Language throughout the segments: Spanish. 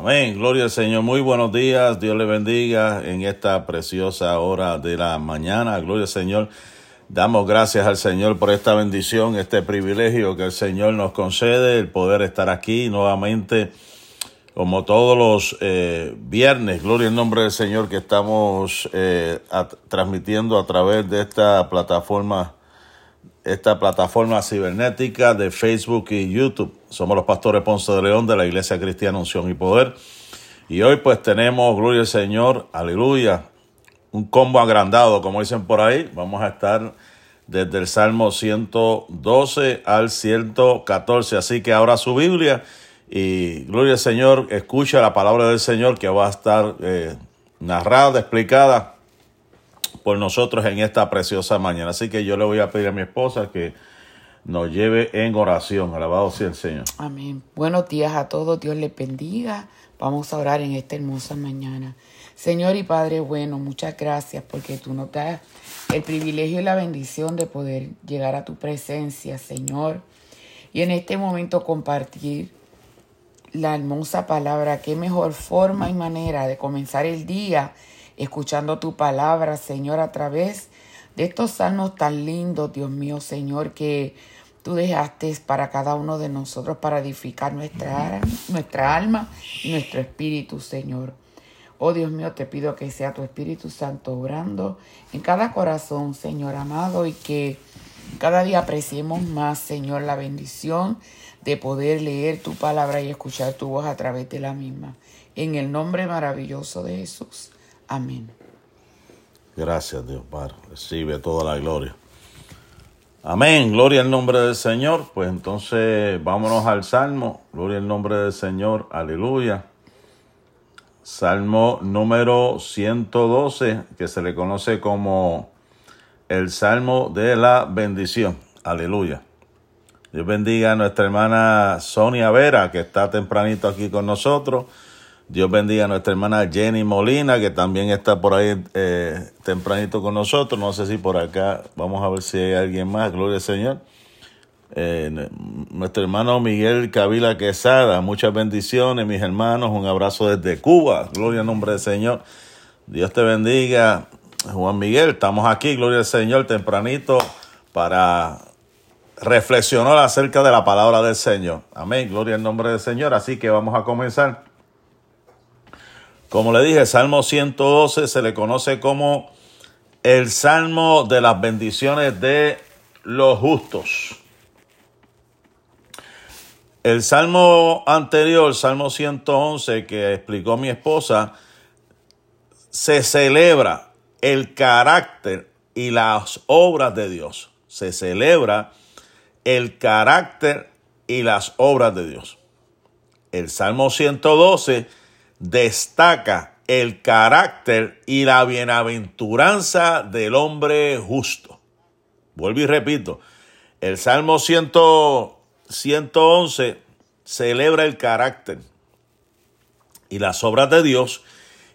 Amén, gloria al Señor. Muy buenos días, Dios le bendiga en esta preciosa hora de la mañana. Gloria al Señor. Damos gracias al Señor por esta bendición, este privilegio que el Señor nos concede, el poder estar aquí nuevamente, como todos los eh, viernes. Gloria al nombre del Señor que estamos eh, transmitiendo a través de esta plataforma esta plataforma cibernética de Facebook y YouTube. Somos los pastores Ponce de León de la Iglesia Cristiana Unción y Poder. Y hoy pues tenemos, gloria al Señor, aleluya, un combo agrandado, como dicen por ahí. Vamos a estar desde el Salmo 112 al 114. Así que ahora su Biblia y gloria al Señor, escucha la palabra del Señor que va a estar eh, narrada, explicada por nosotros en esta preciosa mañana. Así que yo le voy a pedir a mi esposa que nos lleve en oración. Alabado sea el Señor. Amén. Buenos días a todos. Dios les bendiga. Vamos a orar en esta hermosa mañana. Señor y Padre bueno, muchas gracias porque tú nos das el privilegio y la bendición de poder llegar a tu presencia, Señor. Y en este momento compartir la hermosa palabra. Qué mejor forma y manera de comenzar el día escuchando tu palabra, Señor, a través de estos salmos tan lindos, Dios mío, Señor, que tú dejaste para cada uno de nosotros para edificar nuestra, nuestra alma y nuestro espíritu, Señor. Oh Dios mío, te pido que sea tu Espíritu Santo obrando en cada corazón, Señor amado, y que cada día apreciemos más, Señor, la bendición de poder leer tu palabra y escuchar tu voz a través de la misma. En el nombre maravilloso de Jesús. Amén. Gracias, Dios Padre. Recibe toda la gloria. Amén. Gloria al nombre del Señor. Pues entonces vámonos al Salmo. Gloria al nombre del Señor. Aleluya. Salmo número 112, que se le conoce como el Salmo de la bendición. Aleluya. Dios bendiga a nuestra hermana Sonia Vera, que está tempranito aquí con nosotros. Dios bendiga a nuestra hermana Jenny Molina, que también está por ahí eh, tempranito con nosotros. No sé si por acá, vamos a ver si hay alguien más. Gloria al Señor. Eh, nuestro hermano Miguel Cavila Quesada, muchas bendiciones, mis hermanos. Un abrazo desde Cuba. Gloria al nombre del Señor. Dios te bendiga, Juan Miguel. Estamos aquí, gloria al Señor, tempranito para reflexionar acerca de la palabra del Señor. Amén. Gloria al nombre del Señor. Así que vamos a comenzar. Como le dije, Salmo 112 se le conoce como el Salmo de las bendiciones de los justos. El Salmo anterior, Salmo 111, que explicó mi esposa, se celebra el carácter y las obras de Dios. Se celebra el carácter y las obras de Dios. El Salmo 112 destaca el carácter y la bienaventuranza del hombre justo. Vuelvo y repito, el Salmo 111 celebra el carácter y las obras de Dios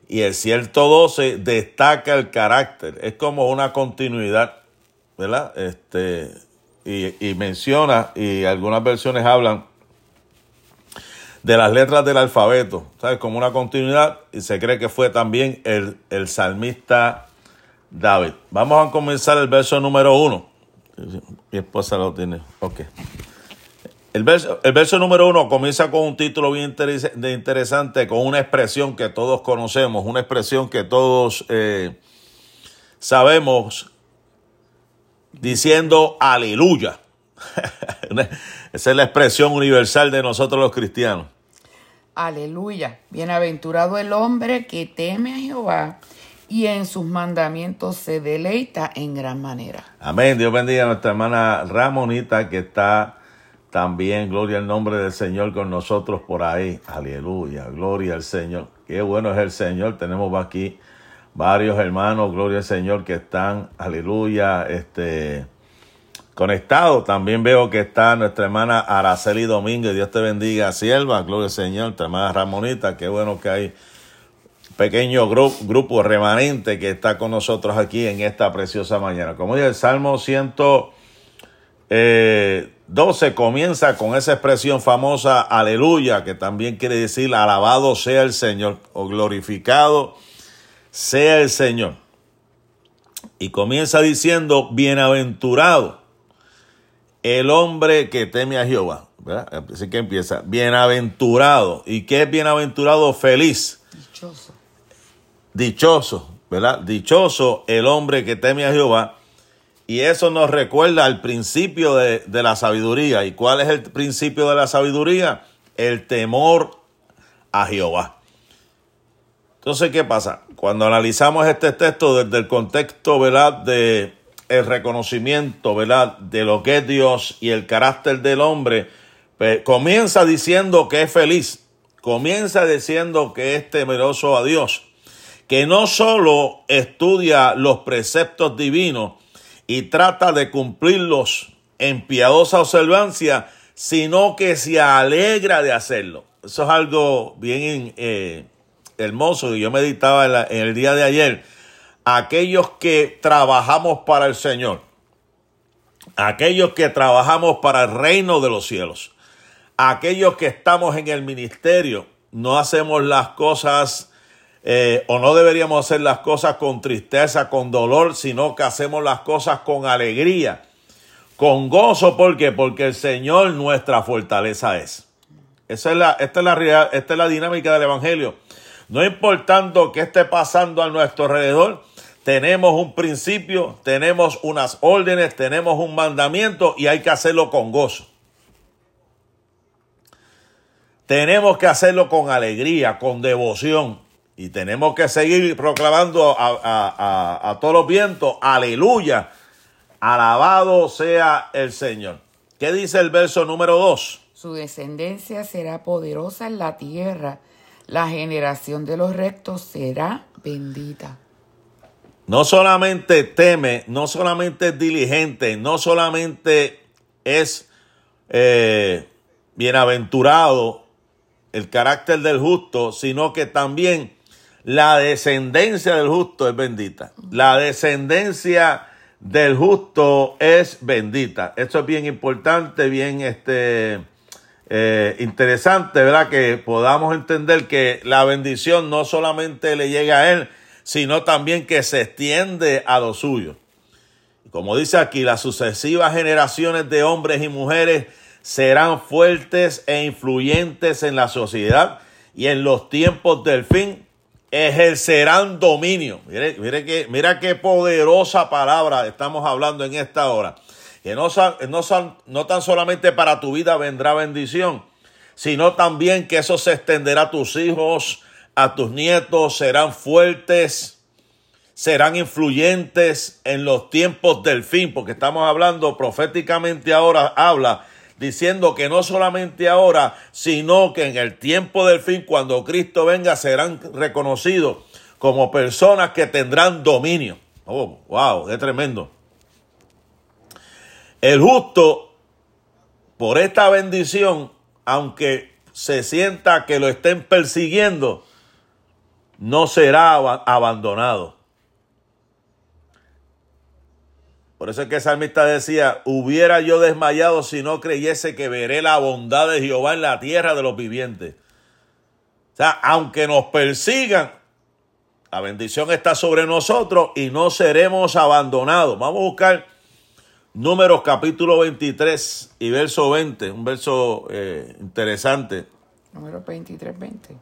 y el 112 destaca el carácter. Es como una continuidad, ¿verdad? Este, y, y menciona, y algunas versiones hablan de las letras del alfabeto, ¿sabes? Como una continuidad y se cree que fue también el, el salmista David. Vamos a comenzar el verso número uno. Mi esposa lo tiene. Ok. El verso, el verso número uno comienza con un título bien interesante, con una expresión que todos conocemos, una expresión que todos eh, sabemos, diciendo aleluya. Esa es la expresión universal de nosotros los cristianos. Aleluya. Bienaventurado el hombre que teme a Jehová y en sus mandamientos se deleita en gran manera. Amén. Dios bendiga a nuestra hermana Ramonita que está también, gloria al nombre del Señor con nosotros por ahí. Aleluya. Gloria al Señor. Qué bueno es el Señor. Tenemos aquí varios hermanos, gloria al Señor, que están, aleluya, este conectado. También veo que está nuestra hermana Araceli Domínguez. Dios te bendiga, sierva. Gloria al Señor. Nuestra hermana Ramonita. Qué bueno que hay pequeño grupo, remanente que está con nosotros aquí en esta preciosa mañana. Como dice el Salmo 112, eh, 12 comienza con esa expresión famosa, aleluya, que también quiere decir alabado sea el Señor o glorificado sea el Señor. Y comienza diciendo, bienaventurado el hombre que teme a Jehová. Así que empieza, bienaventurado. ¿Y qué es bienaventurado? Feliz. Dichoso. Dichoso, ¿verdad? Dichoso el hombre que teme a Jehová y eso nos recuerda al principio de, la sabiduría. ¿Y cuál es el principio de la sabiduría? El temor a Jehová. Entonces, ¿qué pasa? Cuando analizamos este texto desde el contexto, ¿verdad? De el reconocimiento, ¿verdad? De lo que es Dios y el carácter del hombre, pues, comienza diciendo que es feliz. Comienza diciendo que es temeroso a Dios. Que no solo estudia los preceptos divinos, y trata de cumplirlos en piadosa observancia, sino que se alegra de hacerlo. Eso es algo bien eh, hermoso y yo meditaba en el día de ayer. Aquellos que trabajamos para el Señor, aquellos que trabajamos para el reino de los cielos, aquellos que estamos en el ministerio, no hacemos las cosas eh, o no deberíamos hacer las cosas con tristeza, con dolor, sino que hacemos las cosas con alegría, con gozo. ¿Por qué? Porque el Señor nuestra fortaleza es. Esa es la, esta, es la, esta es la dinámica del Evangelio. No importando qué esté pasando a nuestro alrededor, tenemos un principio, tenemos unas órdenes, tenemos un mandamiento y hay que hacerlo con gozo. Tenemos que hacerlo con alegría, con devoción. Y tenemos que seguir proclamando a, todos los vientos, aleluya, alabado sea el Señor. ¿Qué dice el verso número 2? Su descendencia será poderosa en la tierra, la generación de los rectos será bendita. No solamente teme, no solamente es diligente, no solamente es eh, bienaventurado el carácter del justo, sino que también la descendencia del justo es bendita. La descendencia del justo es bendita. Esto es bien importante, bien este, eh, interesante, ¿verdad? Que podamos entender que la bendición no solamente le llega a él, sino también que se extiende a los suyos. Como dice aquí, las sucesivas generaciones de hombres y mujeres serán fuertes e influyentes en la sociedad y en los tiempos del fin ejercerán dominio. Mire, mire que, mira qué poderosa palabra estamos hablando en esta hora. Que no, no, no tan solamente para tu vida vendrá bendición, sino también que eso se extenderá a tus hijos, a tus nietos, serán fuertes, serán influyentes en los tiempos del fin, porque estamos hablando proféticamente ahora, habla diciendo que no solamente ahora, sino que en el tiempo del fin, cuando Cristo venga, serán reconocidos como personas que tendrán dominio. Oh, wow, es tremendo. El justo, por esta bendición, aunque se sienta que lo estén persiguiendo, no será abandonado. Por eso es que el salmista decía, hubiera yo desmayado si no creyese que veré la bondad de Jehová en la tierra de los vivientes. O sea, aunque nos persigan, la bendición está sobre nosotros y no seremos abandonados. Vamos a buscar números capítulo 23 y verso 20, un verso eh, interesante. Números 23, 20.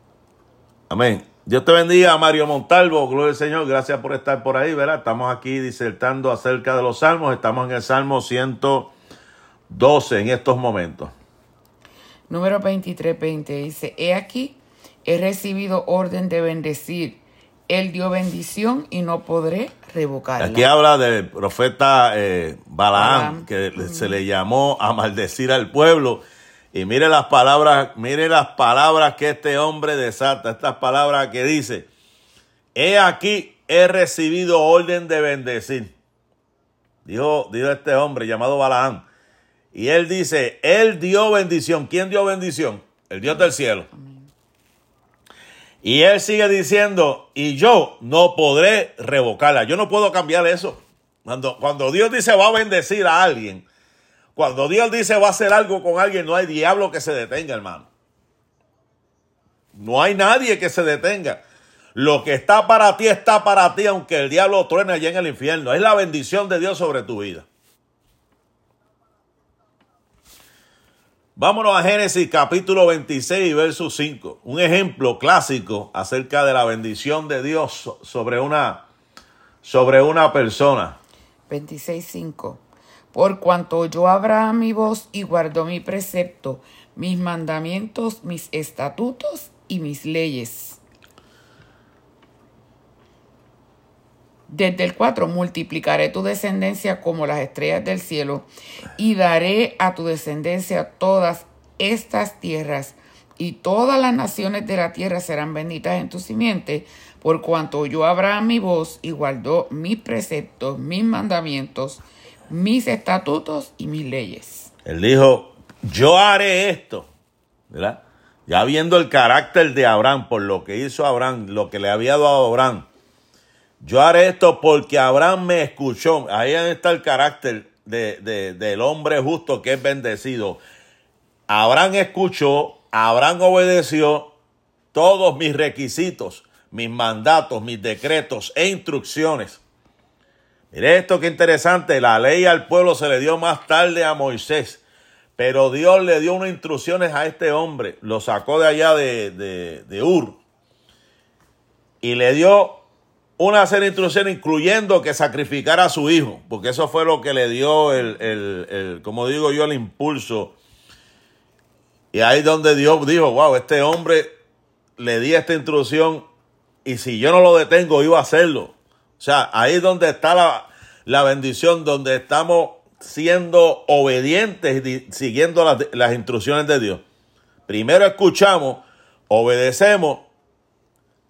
Amén. Dios te bendiga, Mario Montalvo, gloria al Señor, gracias por estar por ahí, ¿verdad? Estamos aquí disertando acerca de los salmos, estamos en el Salmo 112 en estos momentos. Número 23, 20 dice, he aquí, he recibido orden de bendecir, él dio bendición y no podré revocarla. Aquí habla del profeta eh, Balaam, que se le llamó a maldecir al pueblo y mire las palabras, mire las palabras que este hombre desata, estas palabras que dice, he aquí, he recibido orden de bendecir. Dijo, dijo este hombre llamado Balaam. Y él dice, él dio bendición. ¿Quién dio bendición? El Dios del cielo. Y él sigue diciendo, y yo no podré revocarla. Yo no puedo cambiar eso. Cuando, cuando Dios dice va a bendecir a alguien, Cuando Dios dice va a hacer algo con alguien, no hay diablo que se detenga, hermano. No hay nadie que se detenga. Lo que está para ti está para ti, aunque el diablo truene allá en el infierno. Es la bendición de Dios sobre tu vida. Vámonos a Génesis capítulo 26, verso 5. Un ejemplo clásico acerca de la bendición de Dios sobre una, sobre una persona. 26.5. Por cuanto oyó Abraham mi voz y guardó mi precepto, mis mandamientos, mis estatutos y mis leyes. Desde el 4, multiplicaré tu descendencia como las estrellas del cielo y daré a tu descendencia todas estas tierras y todas las naciones de la tierra serán benditas en tu simiente, por cuanto oyó Abraham mi voz y guardó mis preceptos, mis mandamientos, mis estatutos y mis leyes. Él dijo, yo haré esto, ¿verdad? Ya viendo el carácter de Abraham, por lo que hizo Abraham, lo que le había dado a Abraham, yo haré esto porque Abraham me escuchó. Ahí está el carácter de, del hombre justo que es bendecido. Abraham escuchó, Abraham obedeció todos mis requisitos, mis mandatos, mis decretos e instrucciones. Mire esto que interesante, la ley al pueblo se le dio más tarde a Moisés, pero Dios le dio unas instrucciones a este hombre, lo sacó de allá de, de, de Ur y le dio una serie de instrucciones, incluyendo que sacrificara a su hijo, porque eso fue lo que le dio el, el, como digo yo, el impulso. Y ahí donde Dios dijo, wow, este hombre le di esta instrucción y si yo no lo detengo, iba a hacerlo. O sea, ahí es donde está la, la bendición, donde estamos siendo obedientes y siguiendo las, las instrucciones de Dios. Primero escuchamos, obedecemos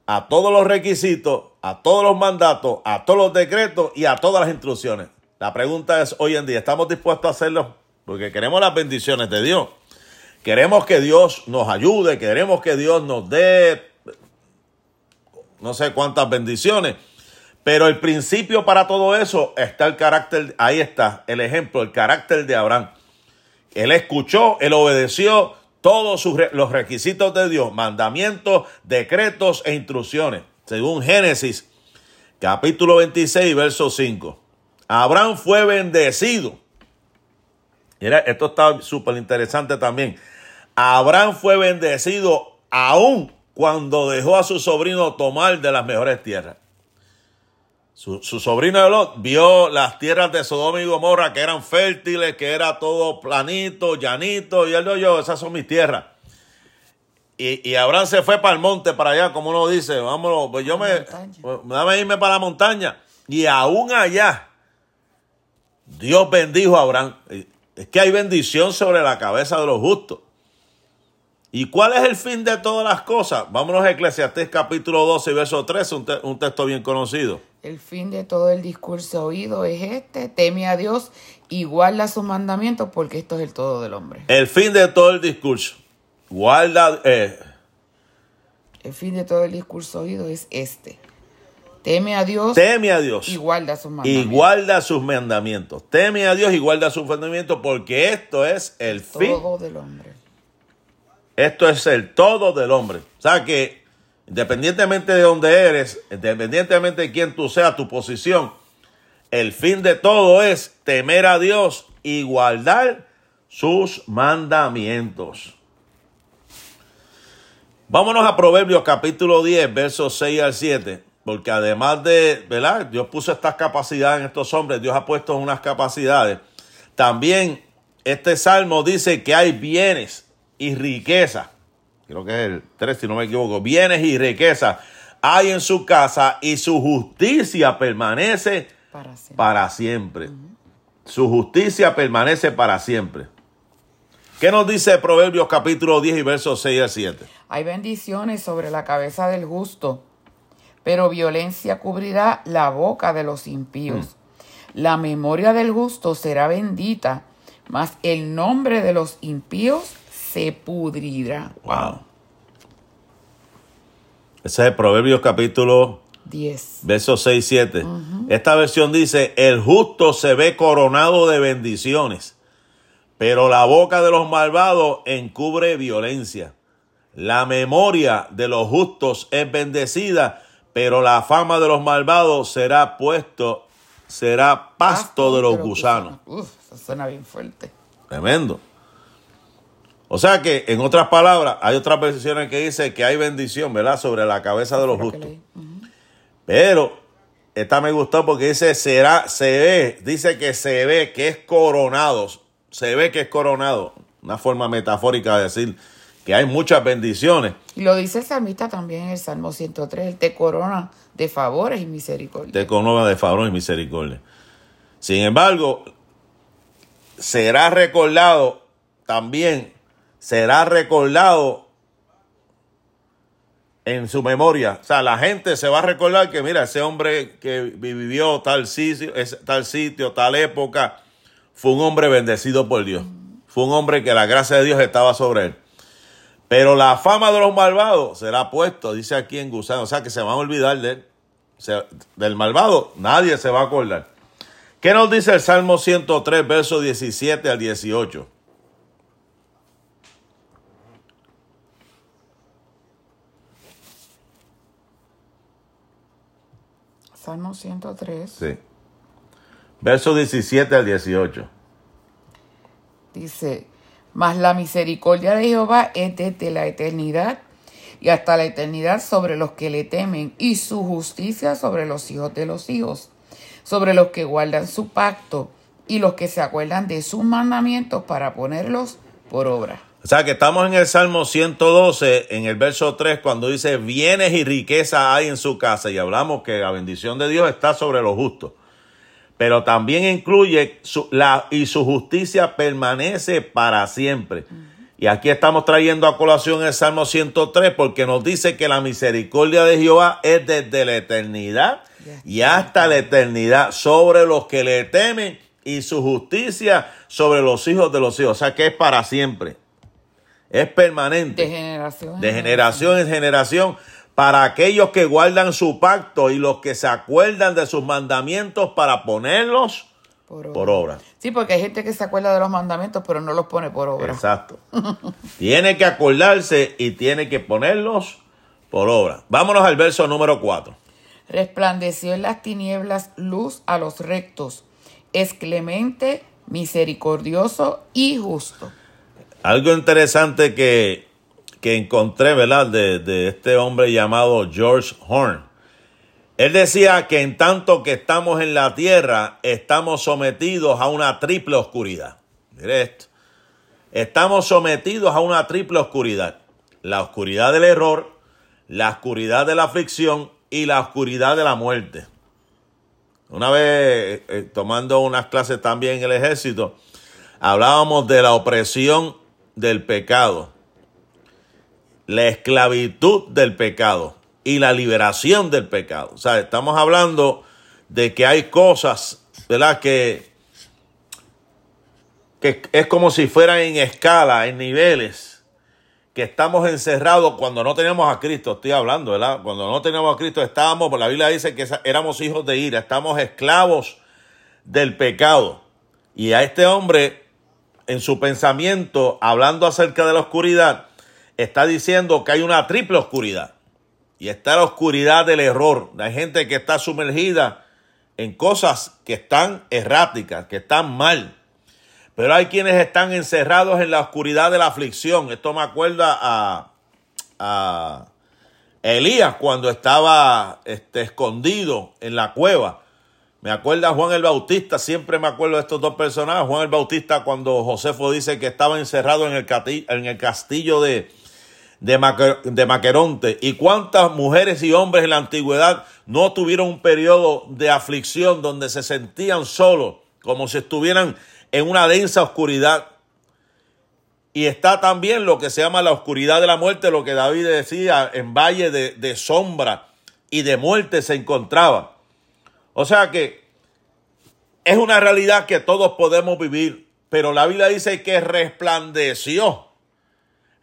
a todos los requisitos, a todos los mandatos, a todos los decretos y a todas las instrucciones. La pregunta es hoy en día, ¿estamos dispuestos a hacerlo? Porque queremos las bendiciones de Dios. Queremos que Dios nos ayude, queremos que Dios nos dé no sé cuántas bendiciones. Pero el principio para todo eso está el carácter, ahí está el ejemplo, el carácter de Abraham. Él escuchó, él obedeció, todos los requisitos de Dios, mandamientos, decretos e instrucciones, según Génesis capítulo 26, verso 5. Abraham fue bendecido. Mira, esto está súper interesante también. Abraham fue bendecido aún cuando dejó a su sobrino tomar de las mejores tierras. Su, sobrino de Lot vio las tierras de Sodoma y Gomorra que eran fértiles, que era todo planito, llanito, y él no yo, esas son mis tierras. Y, y, Abraham se fue para el monte, para allá, como uno dice, vámonos, pues yo me, pues, dame irme para la montaña. Y aún allá, Dios bendijo a Abraham. Es que hay bendición sobre la cabeza de los justos. ¿Y cuál es el fin de todas las cosas? Vámonos a Eclesiastés capítulo 12, verso 13, un, un texto bien conocido. El fin de todo el discurso oído es este, teme a Dios y guarda sus mandamientos porque esto es el todo del hombre. El fin de todo el discurso. Guarda... Eh. El fin de todo el discurso oído es este. Teme a Dios. Teme a Dios. Y guarda sus mandamientos. Y guarda sus mandamientos. Teme a Dios y guarda sus mandamientos porque esto es el, fin. Todo del hombre. Esto es el todo del hombre. O sea que Independientemente de dónde eres, independientemente de quién tú seas, tu posición, el fin de todo es temer a Dios y guardar sus mandamientos. Vámonos a Proverbios capítulo 10, versos 6 al 7, porque además de, ¿verdad? Dios puso estas capacidades en estos hombres, Dios ha puesto unas capacidades. También este salmo dice que hay bienes y riqueza creo que es el 3 si no me equivoco, bienes y riquezas hay en su casa y su justicia permanece para siempre. Su justicia permanece para siempre. ¿Qué nos dice Proverbios capítulo 10 y versos 6 al 7? Hay bendiciones sobre la cabeza del justo, pero violencia cubrirá la boca de los impíos. Mm. La memoria del justo será bendita, mas el nombre de los impíos se pudrirá. Wow. Ese es el Proverbios capítulo 10. Versos 6, 7. Esta versión dice, el justo se ve coronado de bendiciones, pero la boca de los malvados encubre violencia. La memoria de los justos es bendecida, pero la fama de los malvados será puesto, será pasto, de los gusanos. Uf, eso suena bien fuerte. Tremendo. O sea que, en otras palabras, hay otras versiones que dice que hay bendición, ¿verdad? Sobre la cabeza de los justos. Pero esta me gustó porque dice será, se ve, dice que se ve que es coronado, se ve que es coronado. Una forma metafórica de decir que hay muchas bendiciones. Y lo dice el salmista también en el Salmo 103, Él te corona de favores y misericordia. te corona de favor y misericordia. Sin embargo, será recordado también, será recordado en su memoria. O sea, la gente se va a recordar que, mira, ese hombre que vivió tal sitio, tal sitio, tal época, fue un hombre bendecido por Dios. Fue un hombre que la gracia de Dios estaba sobre él. Pero la fama de los malvados será puesto, dice aquí en gusano. O sea, que se van a olvidar de él. Del malvado nadie se va a acordar. ¿Qué nos dice el Salmo 103, versos 17 al 18? Salmo 103 Sí. Versos 17 al 18. dice, mas la misericordia de Jehová es desde la eternidad y hasta la eternidad sobre los que le temen y su justicia sobre los hijos de los hijos, sobre los que guardan su pacto y los que se acuerdan de sus mandamientos para ponerlos por obra. O sea que estamos en el Salmo 112, en el verso 3, cuando dice, bienes y riqueza hay en su casa. Y hablamos que la bendición de Dios está sobre los justos. Pero también incluye su, la, y su justicia permanece para siempre. Y aquí estamos trayendo a colación el Salmo 103 porque nos dice que la misericordia de Jehová es desde la eternidad y hasta la eternidad sobre los que le temen y su justicia sobre los hijos de los hijos. O sea que es para siempre. Es permanente De generación en de generación en generación para aquellos que guardan su pacto y los que se acuerdan de sus mandamientos para ponerlos por obra. por obra. Sí, porque hay gente que se acuerda de los mandamientos, pero no los pone por obra. Exacto. tiene que acordarse y tiene que ponerlos por obra. Vámonos al verso número 4. Resplandeció en las tinieblas luz a los rectos. Es clemente, misericordioso y justo. Algo interesante que, que encontré, ¿verdad? De, de este hombre llamado George Horn. Él decía que en tanto que estamos en la tierra, estamos sometidos a una triple oscuridad. Mire esto. Estamos sometidos a una triple oscuridad. La oscuridad del error, la oscuridad de la aflicción y la oscuridad de la muerte. Una vez, eh, tomando unas clases también en el ejército, hablábamos de la opresión del pecado, la esclavitud del pecado y la liberación del pecado. O sea, estamos hablando de que hay cosas, ¿verdad? Que, que es como si fueran en escala, en niveles, que estamos encerrados cuando no teníamos a Cristo. Estoy hablando, ¿verdad? Cuando no teníamos a Cristo estábamos, la Biblia dice que éramos hijos de ira, estamos esclavos del pecado. Y a este hombre, en su pensamiento, hablando acerca de la oscuridad, está diciendo que hay una triple oscuridad. Y está la oscuridad del error. Hay gente que está sumergida en cosas que están erráticas, que están mal. Pero hay quienes están encerrados en la oscuridad de la aflicción. Esto me acuerda a, a Elías cuando estaba este, escondido en la cueva. Me acuerda Juan el Bautista, siempre me acuerdo de estos dos personajes. Juan el Bautista cuando Josefo dice que estaba encerrado en el, castillo de, de, Maque- de Maqueronte. ¿Y cuántas mujeres y hombres en la antigüedad no tuvieron un periodo de aflicción donde se sentían solos, como si estuvieran en una densa oscuridad? Y está también lo que se llama la oscuridad de la muerte, lo que David decía, en valle de sombra y de muerte se encontraba. O sea que es una realidad que todos podemos vivir, pero la Biblia dice que resplandeció,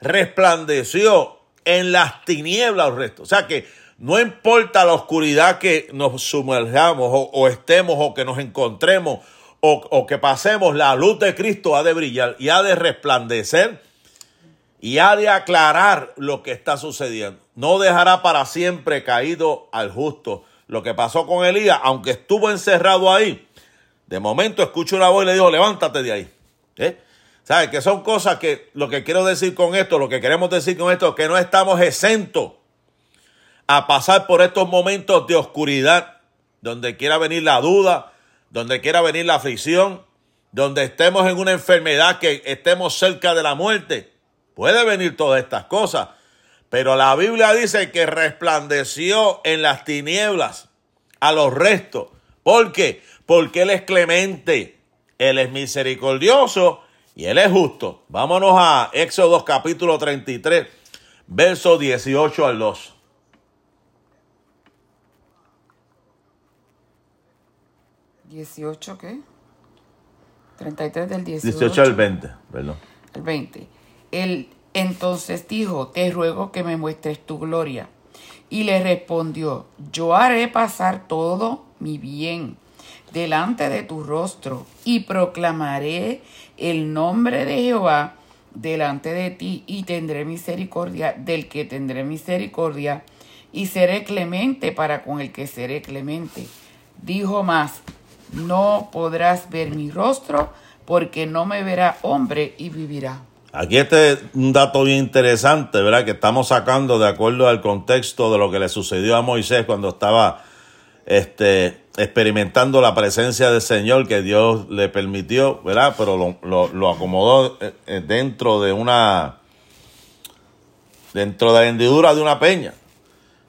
resplandeció en las tinieblas el resto. O sea que no importa la oscuridad que nos sumerjamos o, o estemos o que nos encontremos, o, que pasemos, la luz de Cristo ha de brillar y ha de resplandecer y ha de aclarar lo que está sucediendo. No dejará para siempre caído al justo. Lo que pasó con Elías, aunque estuvo encerrado ahí, de momento escucho una voz y le dijo, levántate de ahí. ¿Eh? ¿Sabes? Que son cosas que lo que quiero decir con esto, lo que queremos decir con esto, que no estamos exentos a pasar por estos momentos de oscuridad, donde quiera venir la duda, donde quiera venir la aflicción, donde estemos en una enfermedad, que estemos cerca de la muerte. Puede venir todas estas cosas. Pero la Biblia dice que resplandeció en las tinieblas a los restos. ¿Por qué? Porque Él es clemente, Él es misericordioso y Él es justo. Vámonos a Éxodo capítulo 33, verso 18 al 2. 18, ¿qué? 33 del 18. 18 al 20, perdón. El 20. Él entonces dijo, te ruego que me muestres tu gloria. Y le respondió, yo haré pasar todo mi bien delante de tu rostro y proclamaré el nombre de Jehová delante de ti y tendré misericordia del que tendré misericordia y seré clemente para con el que seré clemente. Dijo más, no podrás ver mi rostro, porque no me verá hombre y vivirá. Aquí este es un dato bien interesante, ¿verdad? Que estamos sacando de acuerdo al contexto de lo que le sucedió a Moisés cuando estaba este, experimentando la presencia del Señor que Dios le permitió, ¿verdad? Pero lo, acomodó eh, eh, dentro de una, dentro de la hendidura de una peña,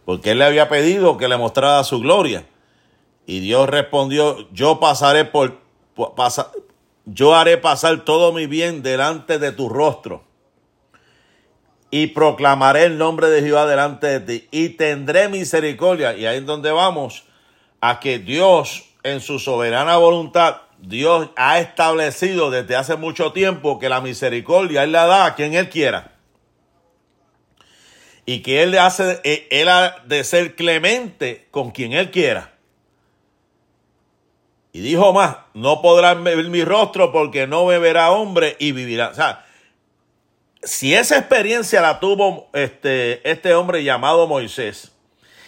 porque él le había pedido que le mostrara su gloria. Y Dios respondió, yo pasaré por, yo haré pasar todo mi bien delante de tu rostro. Y proclamaré el nombre de Jehová delante de ti. Y tendré misericordia. Y ahí es donde vamos a que Dios, en su soberana voluntad, Dios ha establecido desde hace mucho tiempo que la misericordia Él la da a quien Él quiera. Y que Él, hace, él ha de ser clemente con quien Él quiera. Y dijo más, no podrán ver mi rostro porque no me verá hombre y vivirá. O sea, si esa experiencia la tuvo este, este hombre llamado Moisés,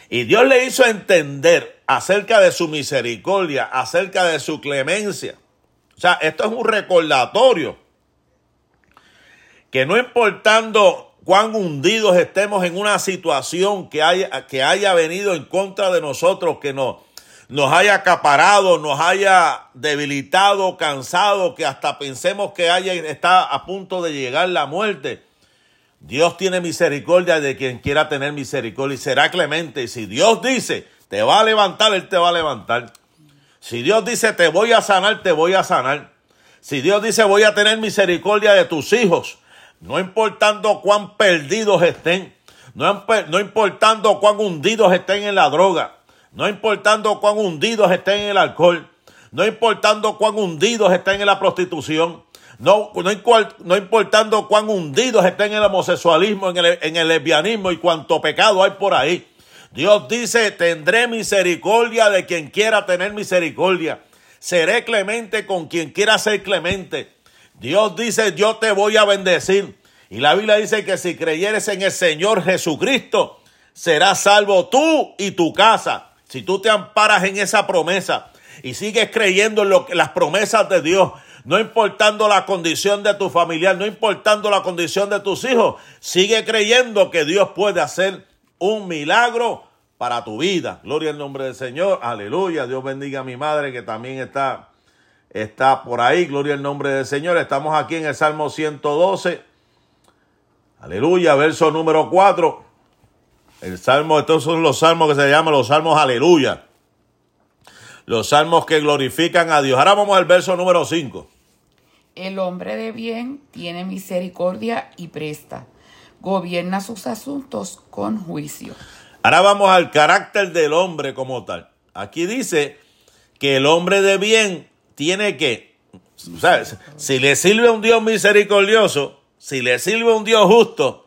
y Dios le hizo entender acerca de su misericordia, acerca de su clemencia. O sea, esto es un recordatorio. Que no importando cuán hundidos estemos en una situación que haya, que haya venido en contra de nosotros, que no nos haya acaparado, nos haya debilitado, cansado, que hasta pensemos que haya, está a punto de llegar la muerte. Dios tiene misericordia de quien quiera tener misericordia y será clemente. Si Dios dice, te va a levantar, Él te va a levantar. Si Dios dice, te voy a sanar, te voy a sanar. Si Dios dice, voy a tener misericordia de tus hijos, no importando cuán perdidos estén, no, no importando cuán hundidos estén en la droga, no importando cuán hundidos estén en el alcohol, no importando cuán hundidos estén en la prostitución, no, no, importando cuán hundidos estén en el homosexualismo, en el, en el lesbianismo y cuánto pecado hay por ahí. Dios dice, tendré misericordia de quien quiera tener misericordia. Seré clemente con quien quiera ser clemente. Dios dice, yo te voy a bendecir. Y la Biblia dice que si creyeres en el Señor Jesucristo, serás salvo tú y tu casa. Si tú te amparas en esa promesa y sigues creyendo en lo, las promesas de Dios, no importando la condición de tu familiar, no importando la condición de tus hijos, sigue creyendo que Dios puede hacer un milagro para tu vida. Gloria al nombre del Señor. Aleluya. Dios bendiga a mi madre que también está, está por ahí. Gloria al nombre del Señor. Estamos aquí en el Salmo 112. Aleluya. Verso número 4. El salmo, estos son los salmos que se llaman los salmos aleluya. Los salmos que glorifican a Dios. Ahora vamos al verso número 5. El hombre de bien tiene misericordia y presta. Gobierna sus asuntos con juicio. Ahora vamos al carácter del hombre como tal. Aquí dice que el hombre de bien tiene que, si le sirve un Dios misericordioso, si le sirve un Dios justo,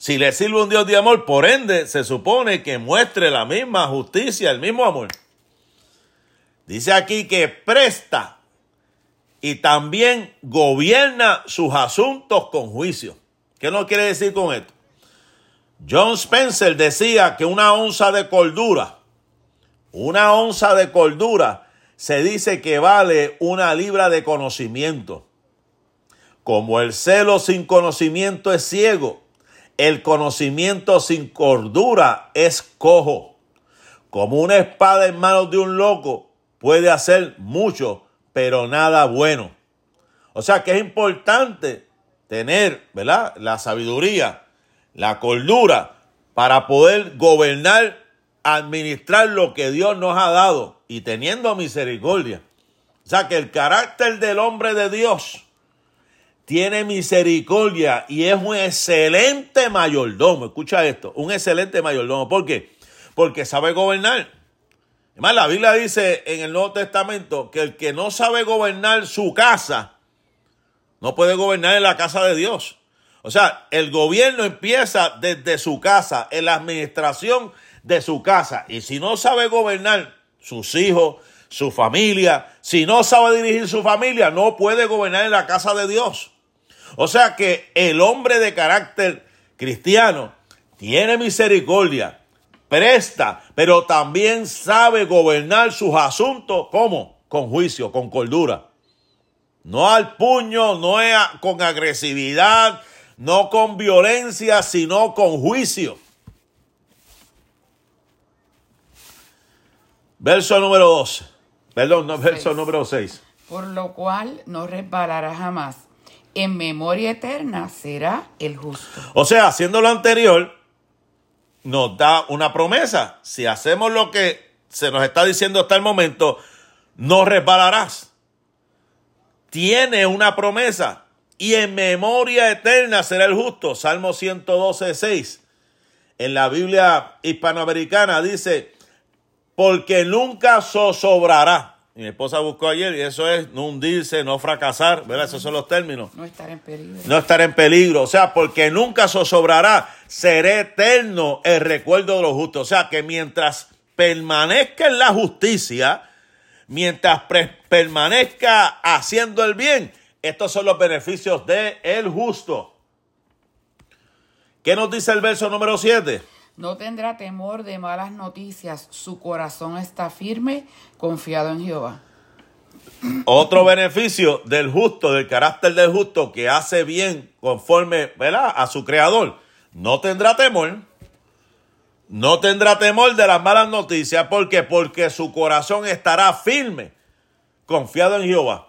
si le sirve un Dios de amor, por ende se supone que muestre la misma justicia, el mismo amor. Dice aquí que presta y también gobierna sus asuntos con juicio. ¿Qué no quiere decir con esto? John Spencer decía que una onza de cordura, una onza de cordura se dice que vale una libra de conocimiento. Como el celo sin conocimiento es ciego, el conocimiento sin cordura es cojo. Como una espada en manos de un loco puede hacer mucho, pero nada bueno. O sea que es importante tener, ¿verdad? La sabiduría, la cordura para poder gobernar, administrar lo que Dios nos ha dado y teniendo misericordia. O sea que el carácter del hombre de Dios tiene misericordia y es un excelente mayordomo. Escucha esto, un excelente mayordomo. ¿Por qué? Porque sabe gobernar. Además, la Biblia dice en el Nuevo Testamento que el que no sabe gobernar su casa, no puede gobernar en la casa de Dios. O sea, el gobierno empieza desde su casa, en la administración de su casa. Y si no sabe gobernar sus hijos, su familia, si no sabe dirigir su familia, no puede gobernar en la casa de Dios. O sea que el hombre de carácter cristiano tiene misericordia, presta, pero también sabe gobernar sus asuntos, ¿cómo? Con juicio, con cordura. No al puño, no con agresividad, no con violencia, sino con juicio. Verso número 12. Perdón, no, verso número 6. Por lo cual no resbalará jamás. En memoria eterna será el justo. O sea, haciendo lo anterior, nos da una promesa. Si hacemos lo que se nos está diciendo hasta el momento, no resbalarás. Tiene una promesa. Y en memoria eterna será el justo. Salmo 112, 6. En la Biblia hispanoamericana dice, porque nunca zozobrará. Mi esposa buscó ayer y eso es no hundirse, no fracasar, ¿verdad? Esos son los términos. No estar en peligro. No estar en peligro. O sea, porque nunca zozobrará, será eterno el recuerdo de los justos. O sea, que mientras permanezca en la justicia, mientras permanezca haciendo el bien, estos son los beneficios de el justo. ¿Qué nos dice el verso número 7? No tendrá temor de malas noticias, su corazón está firme, confiado en Jehová. Otro beneficio del justo, del carácter del justo que hace bien conforme ¿verdad? a su creador. No tendrá temor. No tendrá temor de las malas noticias. ¿Por qué? Porque su corazón estará firme, confiado en Jehová.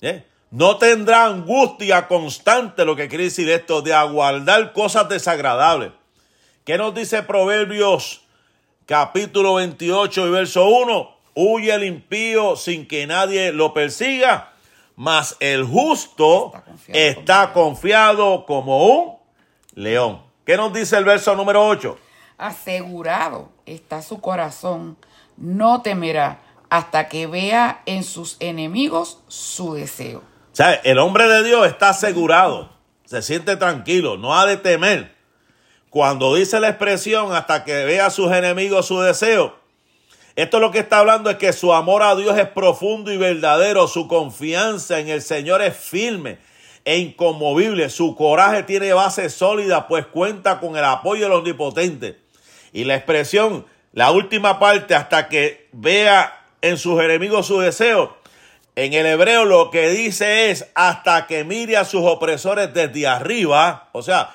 ¿Eh? No tendrá angustia constante, lo que quiere decir esto, de aguardar cosas desagradables. ¿Qué nos dice Proverbios capítulo 28 y verso 1? Huye el impío sin que nadie lo persiga, mas el justo está confiado, como un león. ¿Qué nos dice el verso número 8? Asegurado está su corazón, no temerá hasta que vea en sus enemigos su deseo. O sea, el hombre de Dios está asegurado, se siente tranquilo, no ha de temer. Cuando dice la expresión hasta que vea a sus enemigos su deseo, esto lo que está hablando es que su amor a Dios es profundo y verdadero, su confianza en el Señor es firme e inconmovible, su coraje tiene base sólida, pues cuenta con el apoyo del omnipotente. Y la expresión, la última parte, hasta que vea en sus enemigos su deseo, en el hebreo lo que dice es hasta que mire a sus opresores desde arriba, o sea,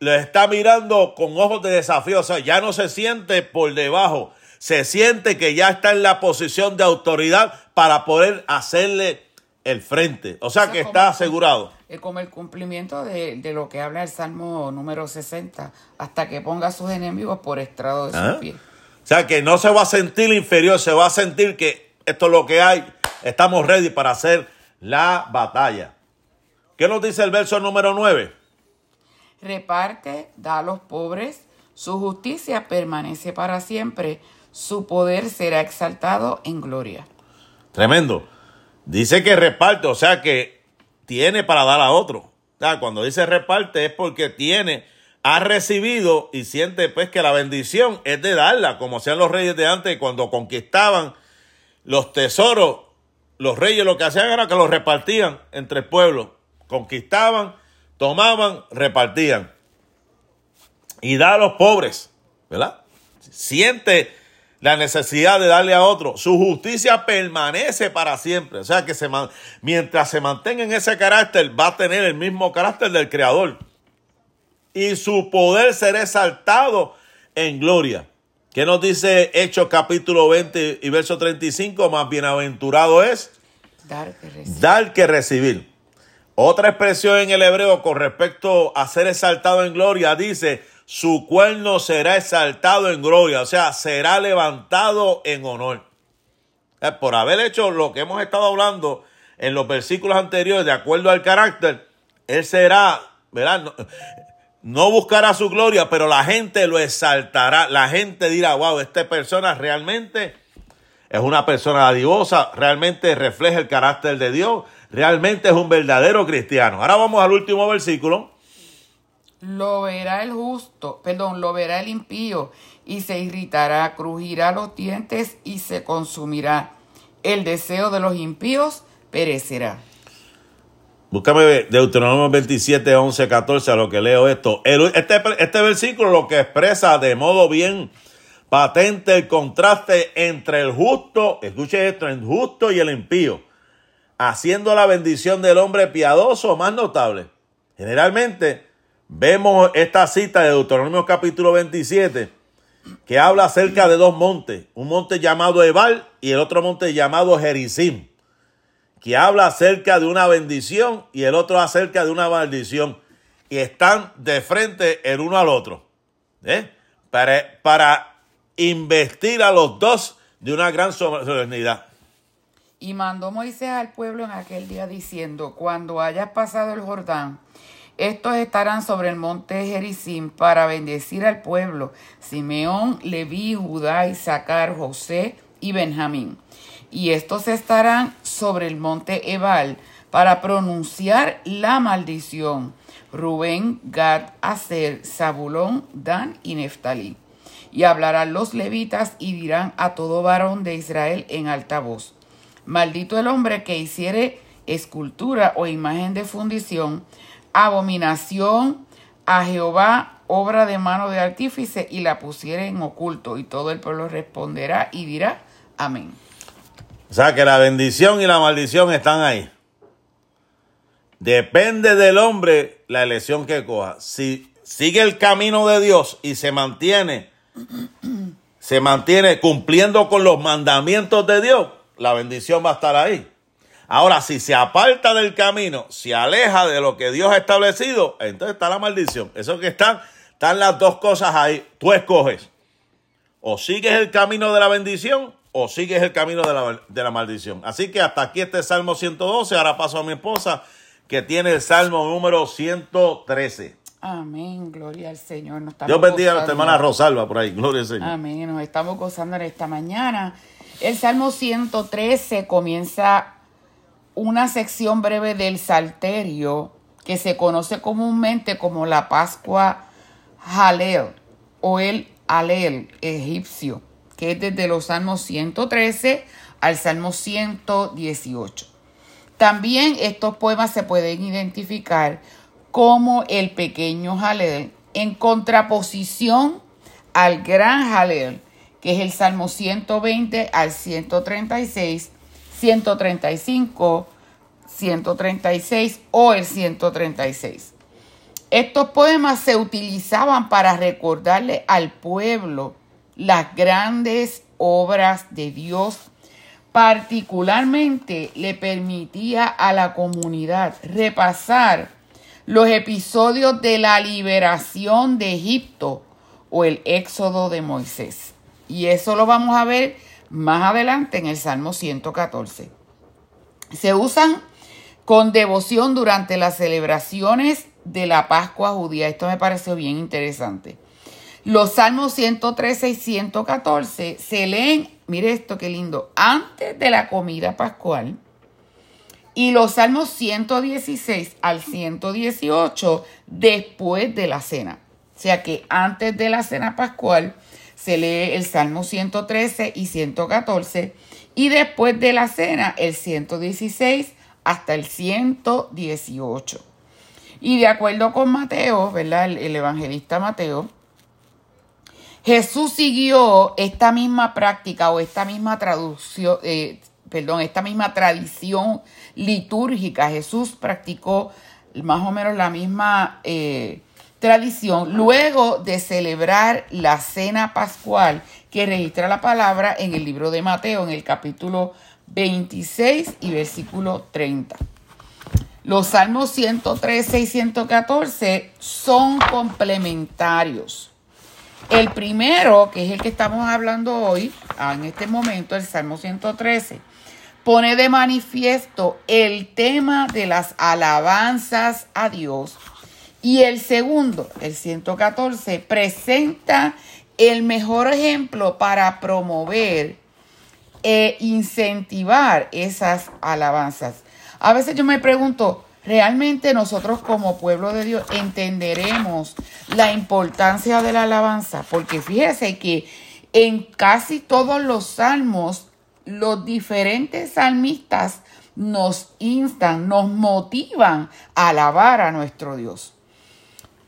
le está mirando con ojos de desafío, o sea, ya no se siente por debajo, se siente que ya está en la posición de autoridad para poder hacerle el frente, o sea, que está asegurado. Es como el cumplimiento de, lo que habla el Salmo número 60, hasta que ponga a sus enemigos por estrado de su ¿Ah? pie. O sea, que no se va a sentir inferior, se va a sentir que esto es lo que hay, estamos ready para hacer la batalla. ¿Qué nos dice el verso número 9? Reparte, da a los pobres, su justicia permanece para siempre, su poder será exaltado en gloria. Tremendo. Dice que reparte, o sea que tiene para dar a otro. O cuando dice reparte es porque tiene, ha recibido y siente pues que la bendición es de darla, como sean los reyes de antes cuando conquistaban los tesoros los reyes lo que hacían era que los repartían entre el pueblo. Conquistaban, tomaban, repartían. Y da a los pobres, ¿verdad? Siente la necesidad de darle a otro. Su justicia permanece para siempre. O sea que se mientras se mantenga en ese carácter, va a tener el mismo carácter del Creador. Y su poder será exaltado en gloria. ¿Qué nos dice Hechos capítulo 20 y verso 35? Más bienaventurado es dar que recibir. Dar que recibir. Otra expresión en el hebreo con respecto a ser exaltado en gloria dice, su cuerno será exaltado en gloria, o sea, será levantado en honor. Eh, por haber hecho lo que hemos estado hablando en los versículos anteriores, de acuerdo al carácter, él será, ¿verdad? No, buscará su gloria, pero la gente lo exaltará. La gente dirá, wow, esta persona realmente es una persona adivosa, realmente refleja el carácter de Dios, realmente es un verdadero cristiano. Ahora vamos al último versículo lo verá el justo, perdón, lo verá el impío y se irritará, crujirá los dientes y se consumirá. El deseo de los impíos perecerá. Búscame Deuteronomio 27, 11, 14, a lo que leo esto. este, este versículo lo que expresa de modo bien patente el contraste entre el justo, escuche esto, el justo y el impío, haciendo la bendición del hombre piadoso más notable. Generalmente, vemos esta cita de Deuteronomio capítulo 27 que habla acerca de dos montes, un monte llamado Ebal y el otro monte llamado Jericim, que habla acerca de una bendición y el otro acerca de una maldición, y están de frente el uno al otro, ¿eh? para, para investir a los dos de una gran solemnidad. Y mandó Moisés al pueblo en aquel día diciendo, cuando hayas pasado el Jordán, estos estarán sobre el monte Jericim para bendecir al pueblo, Simeón, Leví, Judá, Isaacar, José y Benjamín. Y estos estarán sobre el monte Ebal para pronunciar la maldición. Rubén, Gad, Aser, Zabulón, Dan y Neftalí. Y hablarán los levitas y dirán a todo varón de Israel en alta voz. Maldito el hombre que hiciere escultura o imagen de fundición abominación a Jehová, obra de mano de artífice, y la pusiera en oculto. Y todo el pueblo responderá y dirá, amén. O sea que la bendición y la maldición están ahí. Depende del hombre la elección que coja. Si sigue el camino de Dios y se mantiene, se mantiene cumpliendo con los mandamientos de Dios, la bendición va a estar ahí. Ahora, si se aparta del camino, se aleja de lo que Dios ha establecido, entonces está la maldición. Eso que están, están las dos cosas ahí. Tú escoges. O sigues el camino de la bendición o sigues el camino de la, de la maldición. Así que hasta aquí este Salmo 112. Ahora paso a mi esposa que tiene el Salmo número 113. Amén, gloria al Señor. Dios bendiga a nuestra hermana Rosalba por ahí, gloria al Señor. Amén, nos estamos gozando en esta mañana. El Salmo 113 comienza una sección breve del Salterio que se conoce comúnmente como la Pascua Halel o el Alel egipcio, que es desde los Salmos 113 al Salmo 118. También estos poemas se pueden identificar como el pequeño Halel en contraposición al gran Halel, que es el Salmo 120 al 136 135, 136 o el 136. Estos poemas se utilizaban para recordarle al pueblo las grandes obras de Dios. Particularmente le permitía a la comunidad repasar los episodios de la liberación de Egipto o el éxodo de Moisés. Y eso lo vamos a ver más adelante en el Salmo 114. Se usan con devoción durante las celebraciones de la Pascua judía. Esto me pareció bien interesante. Los Salmos 113 y 114 se leen, mire esto qué lindo, antes de la comida pascual. Y los Salmos 116 al 118 después de la cena. O sea que antes de la cena pascual se lee el Salmo 113 y 114 Y después de la cena, el 116 hasta el 118. Y de acuerdo con Mateo, ¿verdad? El, evangelista Mateo, Jesús siguió esta misma práctica o esta misma traducción, eh, perdón, esta misma tradición litúrgica. Jesús practicó más o menos la misma eh, tradición luego de celebrar la cena pascual que registra la palabra en el libro de Mateo, en el capítulo 26 y versículo 30. Los salmos 113 y 114 son complementarios. El primero, que es el que estamos hablando hoy, en este momento, el Salmo 113, pone de manifiesto el tema de las alabanzas a Dios. Y el segundo, el 114, presenta el mejor ejemplo para promover e incentivar esas alabanzas. A veces yo me pregunto, ¿realmente nosotros como pueblo de Dios entenderemos la importancia de la alabanza? Porque fíjese que en casi todos los salmos, los diferentes salmistas nos instan, nos motivan a alabar a nuestro Dios.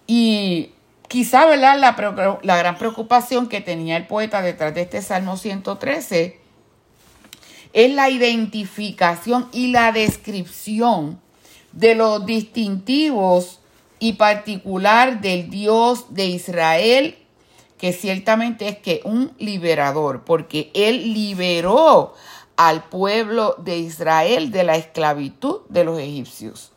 Y quizá, ¿verdad? La, la gran preocupación que tenía el poeta detrás de este Salmo 113 es la identificación y la descripción de los distintivos y particular del Dios de Israel, que ciertamente es que un liberador, porque él liberó al pueblo de Israel de la esclavitud de los egipcios.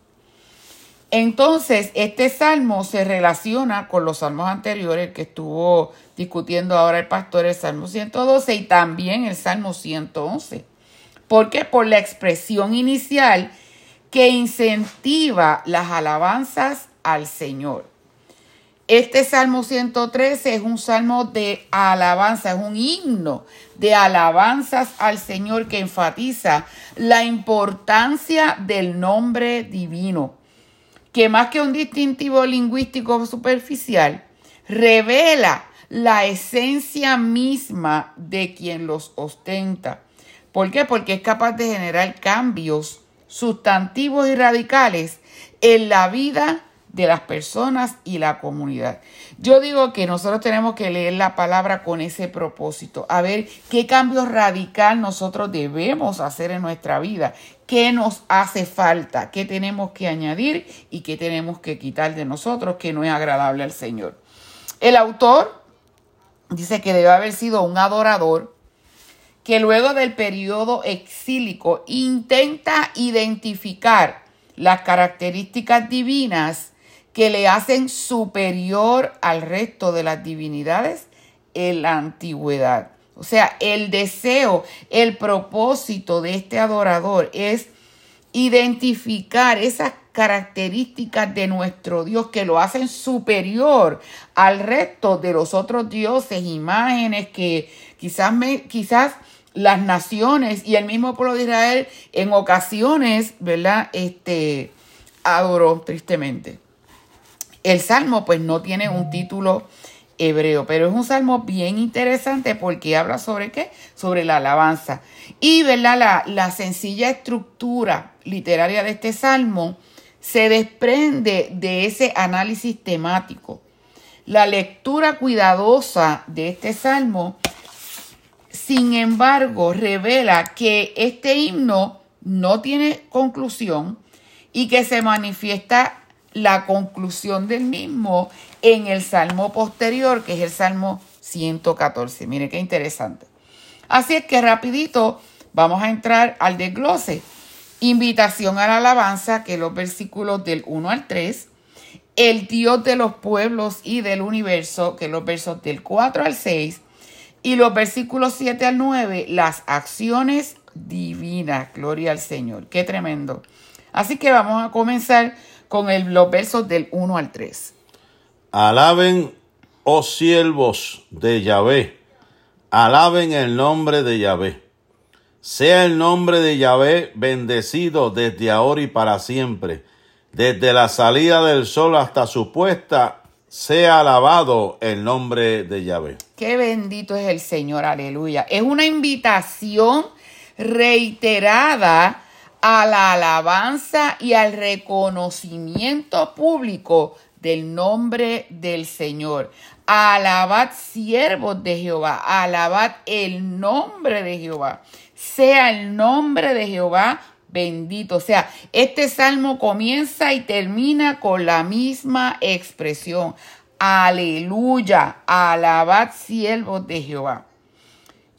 Entonces, este salmo se relaciona con los salmos anteriores que estuvo discutiendo ahora el pastor, el salmo 112 y también el salmo 111. ¿Por qué? Por la expresión inicial que incentiva las alabanzas al Señor. Este Salmo 113 es un salmo de alabanza, es un himno de alabanzas al Señor que enfatiza la importancia del nombre divino, que más que un distintivo lingüístico superficial, revela la esencia misma de quien los ostenta. ¿Por qué? Porque es capaz de generar cambios sustantivos y radicales en la vida de las personas y la comunidad. Yo digo que nosotros tenemos que leer la palabra con ese propósito, a ver qué cambio radical nosotros debemos hacer en nuestra vida, qué nos hace falta, qué tenemos que añadir y qué tenemos que quitar de nosotros que no es agradable al Señor. El autor dice que debe haber sido un adorador que luego del periodo exílico intenta identificar las características divinas que le hacen superior al resto de las divinidades en la antigüedad. O sea, el deseo, el propósito de este adorador es identificar esas características de nuestro Dios que lo hacen superior al resto de los otros dioses, imágenes que quizás, quizás las naciones y el mismo pueblo de Israel en ocasiones, ¿verdad? Este, adoró tristemente. El salmo pues no tiene un título hebreo, pero es un salmo bien interesante porque habla sobre qué? Sobre la alabanza. Y, ¿verdad? La, la sencilla estructura literaria de este salmo se desprende de ese análisis temático. La lectura cuidadosa de este salmo sin embargo, revela que este himno no tiene conclusión y que se manifiesta la conclusión del mismo en el salmo posterior, que es el salmo 114. Mire qué interesante. Así es que rapidito vamos a entrar al desglose. Invitación a la alabanza, que es los versículos del 1 al 3. El Dios de los pueblos y del universo, que es los versos del 4 al 6 y los versículos 7 al 9, las acciones divinas. Gloria al Señor. Qué tremendo. Así que vamos a comenzar con el, los versos del 1 al 3. Alaben, oh siervos de Yahvé. Alaben el nombre de Yahvé. Sea el nombre de Yahvé bendecido desde ahora y para siempre. Desde la salida del sol hasta su puesta sea alabado el nombre de Yahvé. Qué bendito es el Señor, aleluya. Es una invitación reiterada a la alabanza y al reconocimiento público del nombre del Señor. Alabad siervos de Jehová, alabad el nombre de Jehová. Sea el nombre de Jehová bendito. O sea, este salmo comienza y termina con la misma expresión. Aleluya, alabad siervos de Jehová.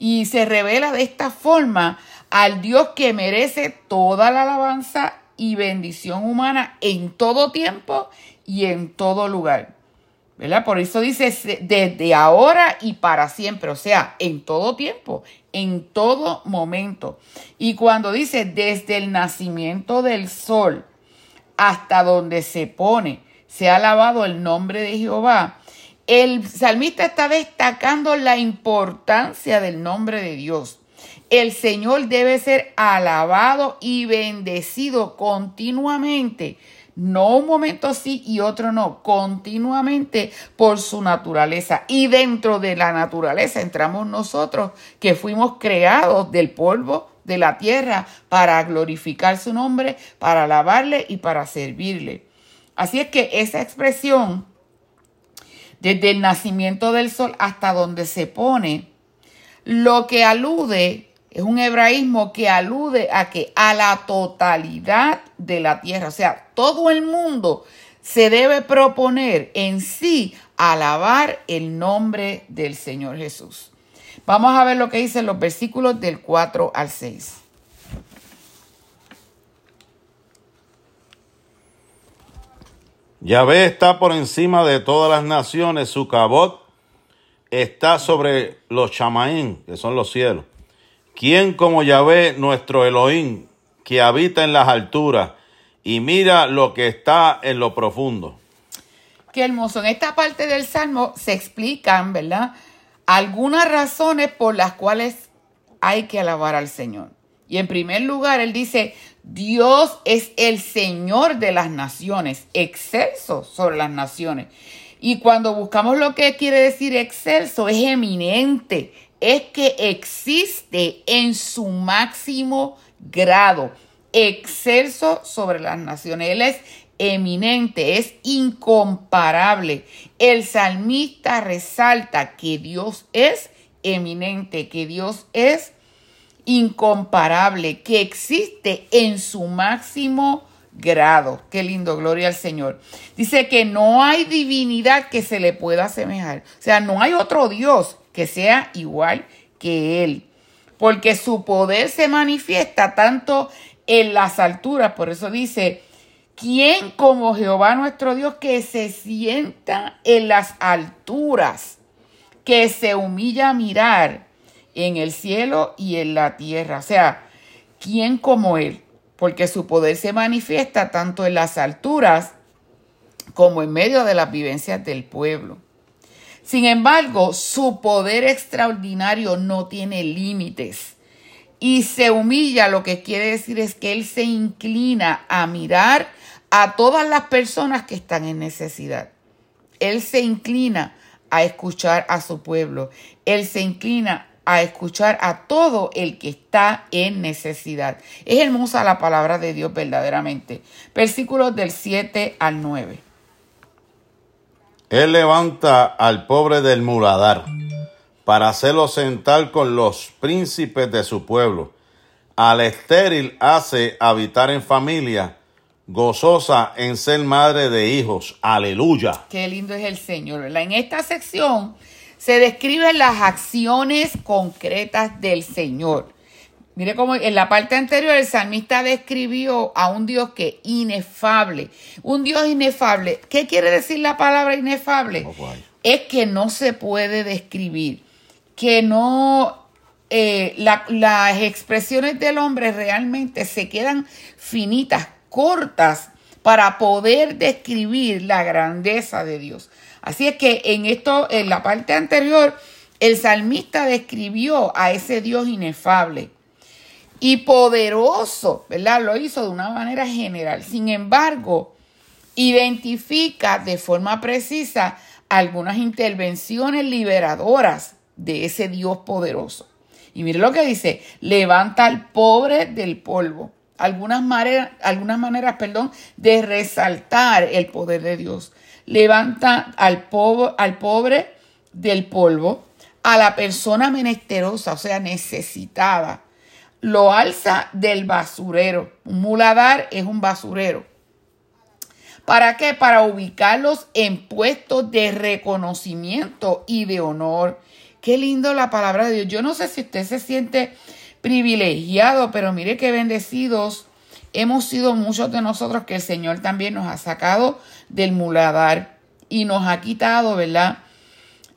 Y se revela de esta forma al Dios que merece toda la alabanza y bendición humana en todo tiempo y en todo lugar. ¿verdad? Por eso dice desde ahora y para siempre, o sea, en todo tiempo, en todo momento. Y cuando dice desde el nacimiento del sol hasta donde se pone, se ha alabado el nombre de Jehová, el salmista está destacando la importancia del nombre de Dios. El Señor debe ser alabado y bendecido continuamente no un momento sí y otro no, continuamente por su naturaleza. Y dentro de la naturaleza entramos nosotros que fuimos creados del polvo de la tierra para glorificar su nombre, para alabarle y para servirle. Así es que esa expresión, desde el nacimiento del sol hasta donde se pone, lo que alude es un hebraísmo que alude a que a la totalidad de la tierra, o sea, todo el mundo se debe proponer en sí alabar el nombre del Señor Jesús. Vamos a ver lo que dicen los versículos del 4 al 6. Yahvé está por encima de todas las naciones, su cabot está sobre los chamaín, que son los cielos. ¿Quién como Yahvé, nuestro Elohim, que habita en las alturas y mira lo que está en lo profundo? Qué hermoso. En esta parte del Salmo se explican, ¿verdad? Algunas razones por las cuales hay que alabar al Señor. Y en primer lugar, él dice, Dios es el Señor de las naciones, excelso sobre las naciones. Y cuando buscamos lo que quiere decir excelso, es eminente, es que existe en su máximo grado, excelso sobre las naciones. Él es eminente, es incomparable. El salmista resalta que Dios es eminente, que Dios es incomparable, que existe en su máximo grado. Qué lindo, gloria al Señor. Dice que no hay divinidad que se le pueda asemejar. O sea, no hay otro Dios que sea igual que Él. Porque su poder se manifiesta tanto en las alturas. Por eso dice, ¿quién como Jehová nuestro Dios que se sienta en las alturas, que se humilla a mirar en el cielo y en la tierra? O sea, ¿quién como Él? Porque su poder se manifiesta tanto en las alturas como en medio de las vivencias del pueblo. Sin embargo, su poder extraordinario no tiene límites y se humilla, lo que quiere decir es que Él se inclina a mirar a todas las personas que están en necesidad. Él se inclina a escuchar a su pueblo. Él se inclina a escuchar a todo el que está en necesidad. Es hermosa la palabra de Dios verdaderamente. Versículos del 7 al 9. Él levanta al pobre del muladar para hacerlo sentar con los príncipes de su pueblo. Al estéril hace habitar en familia, gozosa en ser madre de hijos. Aleluya. Qué lindo es el Señor. En esta sección se describen las acciones concretas del Señor. Mire cómo en la parte anterior el salmista describió a un Dios que inefable. Un Dios inefable. ¿Qué quiere decir la palabra inefable? es que no se puede describir. Que no. Eh, las expresiones del hombre realmente se quedan finitas, cortas, para poder describir la grandeza de Dios. Así es que en esto, en la parte anterior, el salmista describió a ese Dios inefable y poderoso, ¿verdad? Lo hizo de una manera general. Sin embargo, identifica de forma precisa algunas intervenciones liberadoras de ese Dios poderoso. Y mire lo que dice, levanta al pobre del polvo. Algunas maneras, algunas maneras perdón, de resaltar el poder de Dios. Levanta al, al pobre del polvo, a la persona menesterosa, o sea, necesitada. Lo alza del basurero. Un muladar es un basurero. ¿Para qué? Para ubicarlos en puestos de reconocimiento y de honor. Qué lindo la palabra de Dios. Yo no sé si usted se siente privilegiado, pero mire qué bendecidos hemos sido muchos de nosotros que el Señor también nos ha sacado del muladar y nos ha quitado, ¿verdad?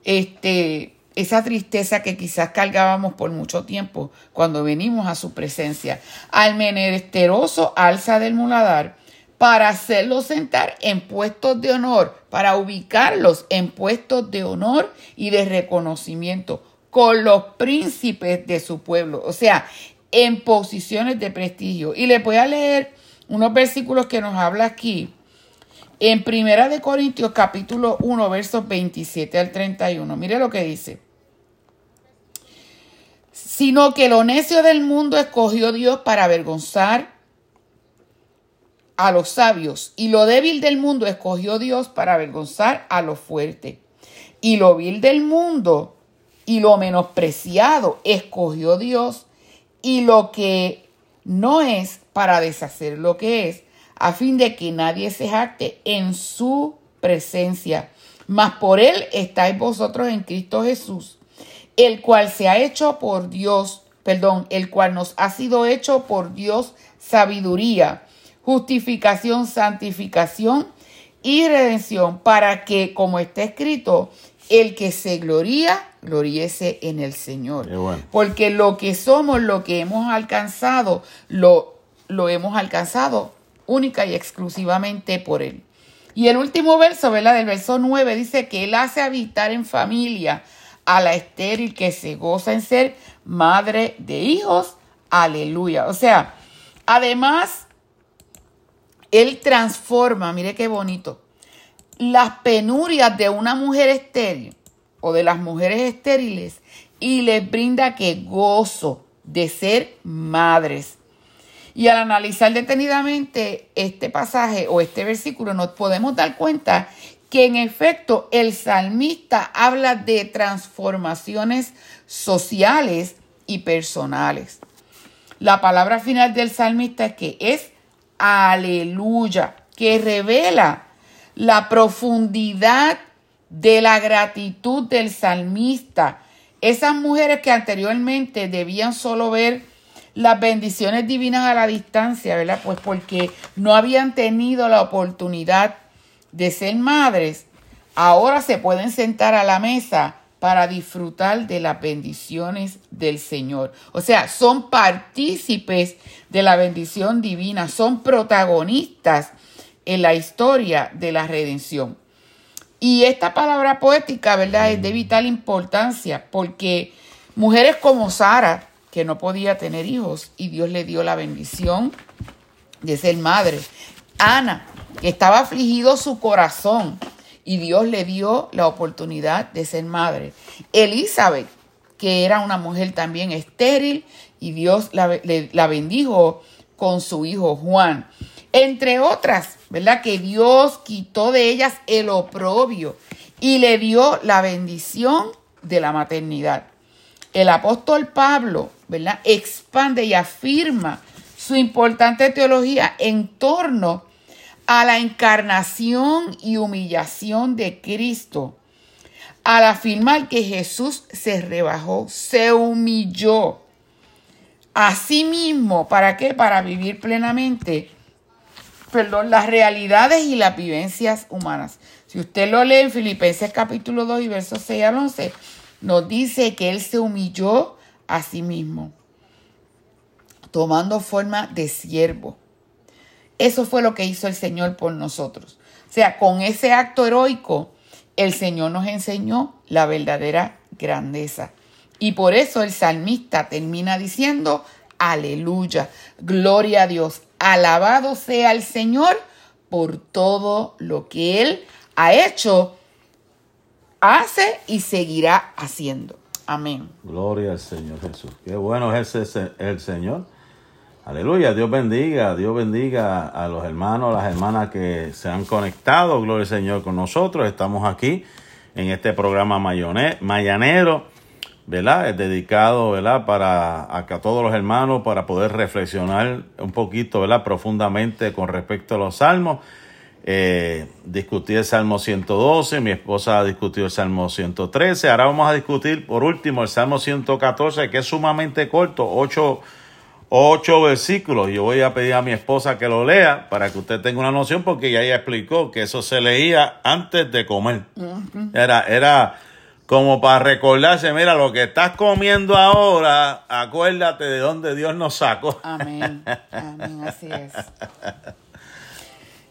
Este, esa tristeza que quizás cargábamos por mucho tiempo cuando venimos a su presencia. Al menesteroso alza del muladar para hacerlos sentar en puestos de honor, para ubicarlos en puestos de honor y de reconocimiento con los príncipes de su pueblo, o sea, en posiciones de prestigio. Y les voy a leer unos versículos que nos habla aquí. En Primera de Corintios capítulo 1 versos 27 al 31. Mire lo que dice. Sino que lo necio del mundo escogió Dios para avergonzar a los sabios, y lo débil del mundo escogió Dios para avergonzar a lo fuerte. Y lo vil del mundo y lo menospreciado escogió Dios, y lo que no es para deshacer lo que es, a fin de que nadie se jacte en su presencia. Mas por él estáis vosotros en Cristo Jesús, el cual se ha hecho por Dios, perdón, el cual nos ha sido hecho por Dios sabiduría justificación, santificación y redención, para que, como está escrito, el que se gloría, gloríese en el Señor. Porque lo que somos, lo que hemos alcanzado, lo, lo hemos alcanzado única y exclusivamente por Él. Y el último verso, ¿verdad? Del verso 9 dice que Él hace habitar en familia a la estéril que se goza en ser madre de hijos. Aleluya. O sea, además él transforma, mire qué bonito, las penurias de una mujer estéril o de las mujeres estériles y les brinda que gozo de ser madres. Y al analizar detenidamente este pasaje o este versículo, nos podemos dar cuenta que en efecto el salmista habla de transformaciones sociales y personales. La palabra final del salmista es que es aleluya, que revela la profundidad de la gratitud del salmista. Esas mujeres que anteriormente debían solo ver las bendiciones divinas a la distancia, ¿verdad? Pues porque no habían tenido la oportunidad de ser madres, ahora se pueden sentar a la mesa para disfrutar de las bendiciones del Señor. O sea, son partícipes de la bendición divina, son protagonistas en la historia de la redención. Y esta palabra poética, ¿verdad? Es de vital importancia porque mujeres como Sara, que no podía tener hijos y Dios le dio la bendición de ser madre. Ana, estaba afligido su corazón y Dios le dio la oportunidad de ser madre. Elizabeth, que era una mujer también estéril y Dios la, la bendijo con su hijo Juan. Entre otras, ¿verdad? Que Dios quitó de ellas el oprobio y le dio la bendición de la maternidad. El apóstol Pablo, ¿verdad? Expande y afirma su importante teología en torno a la encarnación y humillación de Cristo. Al afirmar que Jesús se rebajó, se humilló a sí mismo. ¿Para qué? Para vivir plenamente, perdón, las realidades y las vivencias humanas. Si usted lo lee en Filipenses capítulo 2 y versos 6 al 11, nos dice que Él se humilló a sí mismo, tomando forma de siervo eso fue lo que hizo el Señor por nosotros. O sea, con ese acto heroico, el Señor nos enseñó la verdadera grandeza. Y por eso el salmista termina diciendo, aleluya, gloria a Dios, alabado sea el Señor por todo lo que Él ha hecho, hace y seguirá haciendo. Amén. Gloria al Señor Jesús. Qué bueno es ese, el Señor. Aleluya, Dios bendiga, Dios bendiga a los hermanos, a las hermanas que se han conectado, gloria al Señor, con nosotros. Estamos aquí en este programa mayanero, ¿verdad? Es dedicado, ¿verdad? Para a todos los hermanos, para poder reflexionar un poquito, ¿verdad? Profundamente con respecto a los salmos. Eh, discutí el Salmo 112, mi esposa discutió el Salmo 113. Ahora vamos a discutir por último el Salmo 114, que es sumamente corto, ocho ocho versículos. Yo voy a pedir a mi esposa que lo lea para que usted tenga una noción, porque ya ella explicó que eso se leía antes de comer. Era, era como para recordarse, mira, lo que estás comiendo ahora, acuérdate de dónde Dios nos sacó. Amén. Amén, así es.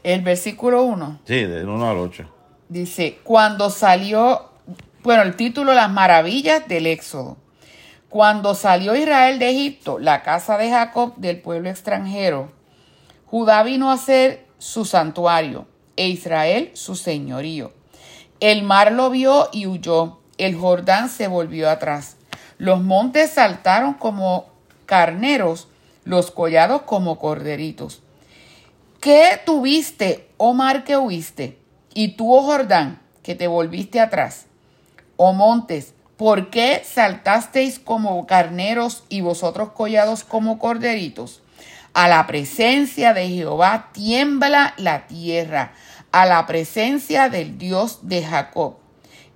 El versículo 1. Sí, del 1 al 8. Dice, cuando salió, bueno, el título Las maravillas del Éxodo. Cuando salió Israel de Egipto, la casa de Jacob del pueblo extranjero, Judá vino a ser su santuario e Israel su señorío. El mar lo vio y huyó, el Jordán se volvió atrás. Los montes saltaron como carneros, los collados como corderitos. ¿Qué tuviste, oh mar, que huiste? Y tú, oh Jordán, que te volviste atrás. Oh montes, ¿Por qué saltasteis como carneros y vosotros collados como corderitos? A la presencia de Jehová tiembla la tierra, a la presencia del Dios de Jacob,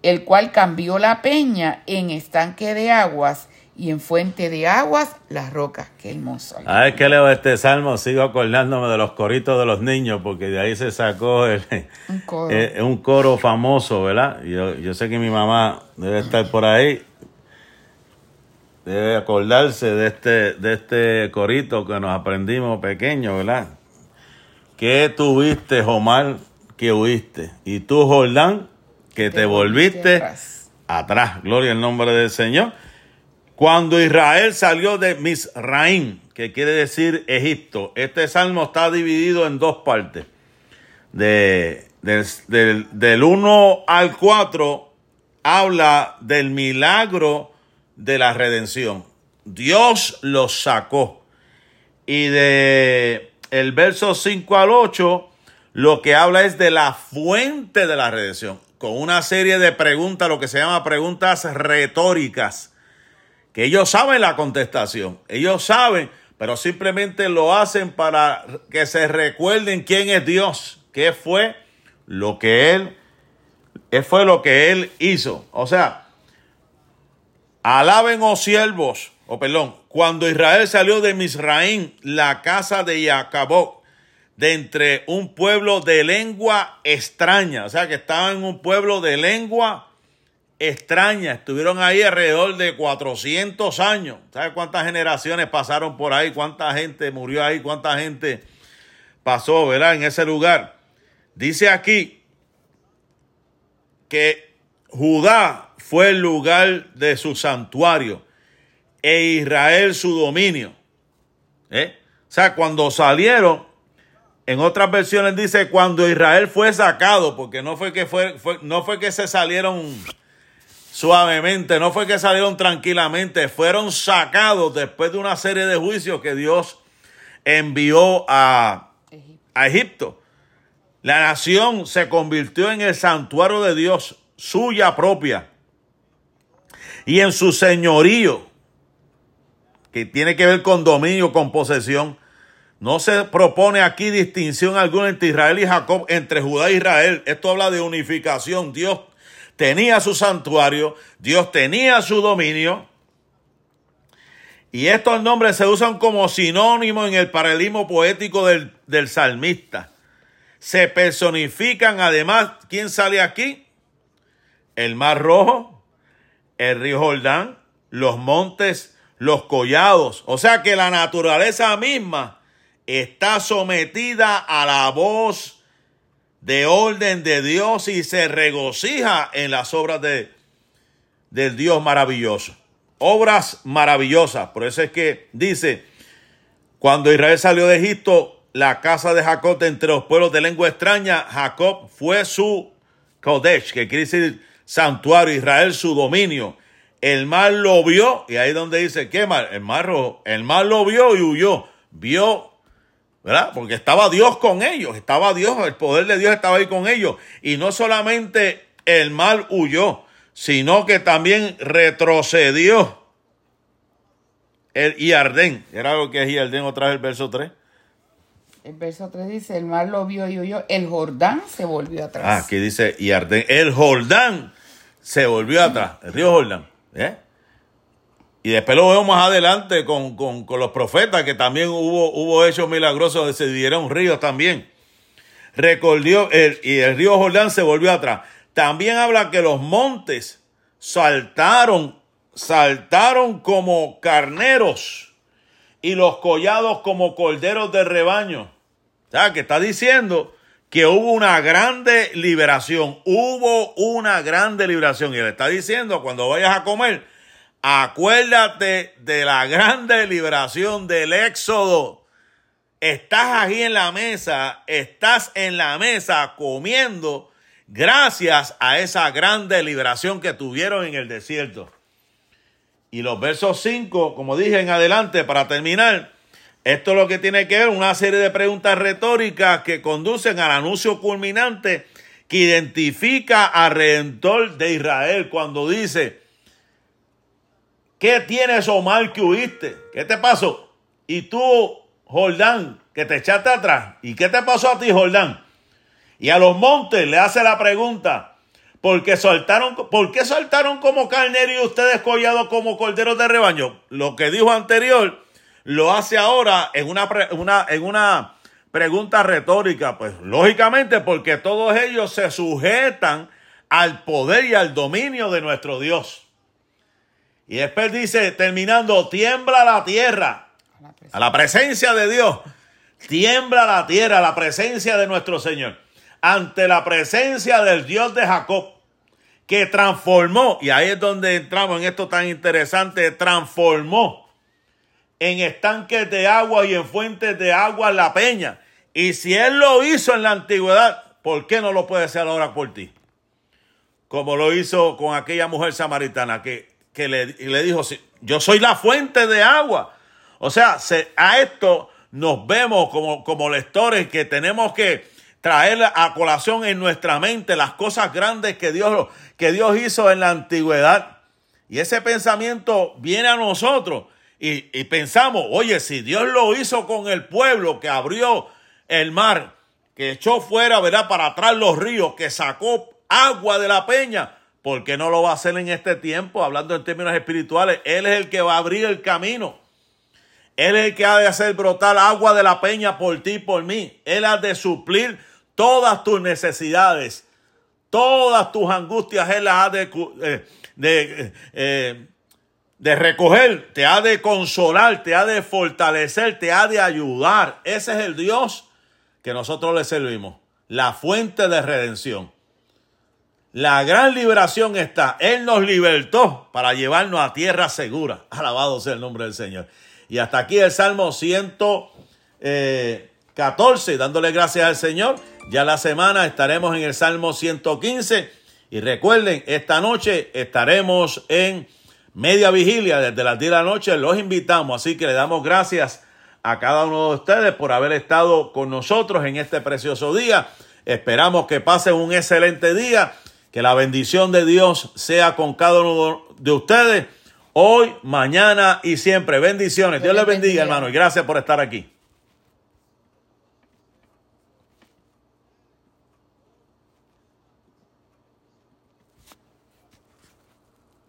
el cual cambió la peña en estanque de aguas y en fuente de aguas las rocas. Qué hermoso. A ver que leo este salmo, sigo acordándome de los coritos de los niños, porque de ahí se sacó el, un, coro. Eh, un coro famoso, ¿verdad? Yo, yo sé que mi mamá debe estar por ahí, debe acordarse de este, de este corito que nos aprendimos pequeño, ¿verdad? ¿Qué tuviste, Omar, que huiste? Y tú, Jordán, que te, volviste, atrás. atrás. Gloria al nombre del Señor. Cuando Israel salió de Misraim, que quiere decir Egipto, este salmo está dividido en dos partes. De, del 1 al 4 habla del milagro de la redención. Dios los sacó. Y de el verso 5 al 8 lo que habla es de la fuente de la redención, con una serie de preguntas, lo que se llama preguntas retóricas que ellos saben la contestación, ellos saben, pero simplemente lo hacen para que se recuerden quién es Dios, qué fue lo que él, qué fue lo que él hizo. O sea, alaben, oh siervos, o perdón, cuando Israel salió de Misraín, la casa de Jacob, de entre un pueblo de lengua extraña, o sea, que estaba en un pueblo de lengua extraña. Estuvieron ahí alrededor de 400 años. ¿Sabe cuántas generaciones pasaron por ahí? ¿Cuánta gente murió ahí? ¿Cuánta gente pasó, verdad, en ese lugar? Dice aquí que Judá fue el lugar de su santuario e Israel su dominio. ¿Eh? O sea, cuando salieron, en otras versiones dice cuando Israel fue sacado, porque no fue que fue, fue no fue que se salieron suavemente, no fue que salieron tranquilamente, fueron sacados después de una serie de juicios que Dios envió a, a Egipto. La nación se convirtió en el santuario de Dios, suya propia, y en su señorío, que tiene que ver con dominio, con posesión. No se propone aquí distinción alguna entre Israel y Jacob, entre Judá e Israel. Esto habla de unificación. Dios tenía su santuario, Dios tenía su dominio. Y estos nombres se usan como sinónimo en el paralelismo poético del, del salmista. Se personifican además, ¿quién sale aquí? El mar rojo, el río Jordán, los montes, los collados. O sea que la naturaleza misma está sometida a la voz de orden de Dios y se regocija en las obras de, del Dios maravilloso. Obras maravillosas. Por eso es que dice, cuando Israel salió de Egipto, la casa de Jacob de entre los pueblos de lengua extraña, Jacob fue su Kodesh, que quiere decir santuario, Israel su dominio, el mar lo vio, y ahí donde dice, ¿qué mar? El mar rojo. El mar lo vio y huyó. Vio, ¿verdad? Porque estaba Dios con ellos, estaba Dios, el poder de Dios estaba ahí con ellos. Y no solamente el mal huyó, sino que también retrocedió. El Iardén, era lo que es Iardén otra vez el verso 3. El verso 3 dice, el mar lo vio y huyó, el Jordán se volvió atrás. Ah, aquí dice Iardén, el Jordán se volvió atrás, el río Jordán. ¿eh? Y después lo vemos más adelante con, los profetas, que también hubo, hubo hechos milagrosos donde se dividieron ríos también. Recordió, el, y el río Jordán se volvió atrás. También habla que los montes saltaron, saltaron como carneros y los collados como corderos de rebaño. O que está diciendo que hubo una grande liberación. Hubo una grande liberación. Y le está diciendo, cuando vayas a comer, Acuérdate de la grande liberación del éxodo. Estás aquí en la mesa, estás en la mesa comiendo gracias a esa grande liberación que tuvieron en el desierto. Y los versos 5, como dije en adelante, para terminar, esto es lo que tiene que ver una serie de preguntas retóricas que conducen al anuncio culminante que identifica al Redentor de Israel cuando dice, ¿Qué tienes, Omar, que huiste? ¿Qué te pasó? Y tú, Jordán, que te echaste atrás. ¿Y qué te pasó a ti, Jordán? Y a los montes le hace la pregunta, ¿por qué soltaron, ¿por qué soltaron como carnero y ustedes collados como corderos de rebaño? Lo que dijo anterior lo hace ahora en una, en una pregunta retórica, pues lógicamente porque todos ellos se sujetan al poder y al dominio de nuestro Dios. Y después dice, terminando, tiembla la tierra a la presencia de Dios. Tiembla la tierra a la presencia de nuestro Señor. Ante la presencia del Dios de Jacob, que transformó, y ahí es donde entramos en esto tan interesante, transformó en estanques de agua y en fuentes de agua la peña. Y si Él lo hizo en la antigüedad, ¿por qué no lo puede hacer ahora por ti? Como lo hizo con aquella mujer samaritana que que le, le dijo, yo soy la fuente de agua. O sea, a esto nos vemos como, como lectores que tenemos que traer a colación en nuestra mente las cosas grandes que Dios, que Dios hizo en la antigüedad. Y ese pensamiento viene a nosotros y, y, pensamos, oye, si Dios lo hizo con el pueblo que abrió el mar, que echó fuera, ¿verdad? Para atrás los ríos, que sacó agua de la peña, ¿Por qué no lo va a hacer en este tiempo? Hablando en términos espirituales, Él es el que va a abrir el camino. Él es el que ha de hacer brotar agua de la peña por ti y por mí. Él ha de suplir todas tus necesidades, todas tus angustias. Él las ha de, eh, de, eh, de recoger, te ha de consolar, te ha de fortalecer, te ha de ayudar. Ese es el Dios que nosotros le servimos, la fuente de redención. La gran liberación está. Él nos libertó para llevarnos a tierra segura. Alabado sea el nombre del Señor. Y hasta aquí el Salmo 114, dándole gracias al Señor. Ya la semana estaremos en el Salmo 115. Y recuerden, esta noche estaremos en media vigilia desde las 10 de la noche. Los invitamos, así que le damos gracias a cada uno de ustedes por haber estado con nosotros en este precioso día. Esperamos que pasen un excelente día que la bendición de Dios sea con cada uno de ustedes hoy, mañana y siempre. Bendiciones. Dios, les bendiga, hermano, y gracias por estar aquí.